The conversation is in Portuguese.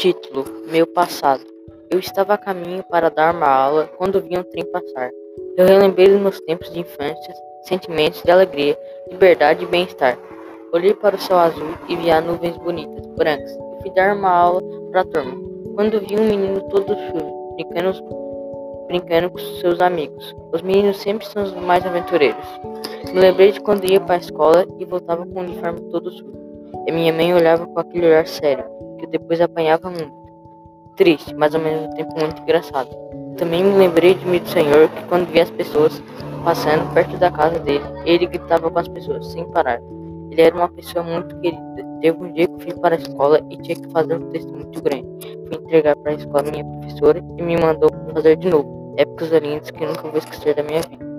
Título: Meu passado. Eu estava a caminho para dar uma aula quando vi um trem passar. Eu relembrei dos meus tempos de infância, sentimentos de alegria, liberdade e bem-estar. Olhei para o céu azul e vi as nuvens bonitas, brancas, e fui dar uma aula para a turma. Quando vi um menino todo sujo, brincando, brincando com seus amigos. Os meninos sempre são os mais aventureiros. Me lembrei de quando ia para a escola e voltava com o uniforme todo sujo. E minha mãe olhava com aquele olhar sério que depois apanhava muito. Triste, mas ao mesmo tempo muito engraçado. Também me lembrei de mim do Senhor que quando via as pessoas passando perto da casa dele, ele gritava com as pessoas sem parar. Ele era uma pessoa muito querida. Teve um dia que fui para a escola e tinha que fazer um texto muito grande. Fui entregar para a escola minha professora e me mandou fazer de novo. Épocas lindas que nunca vou esquecer da minha vida.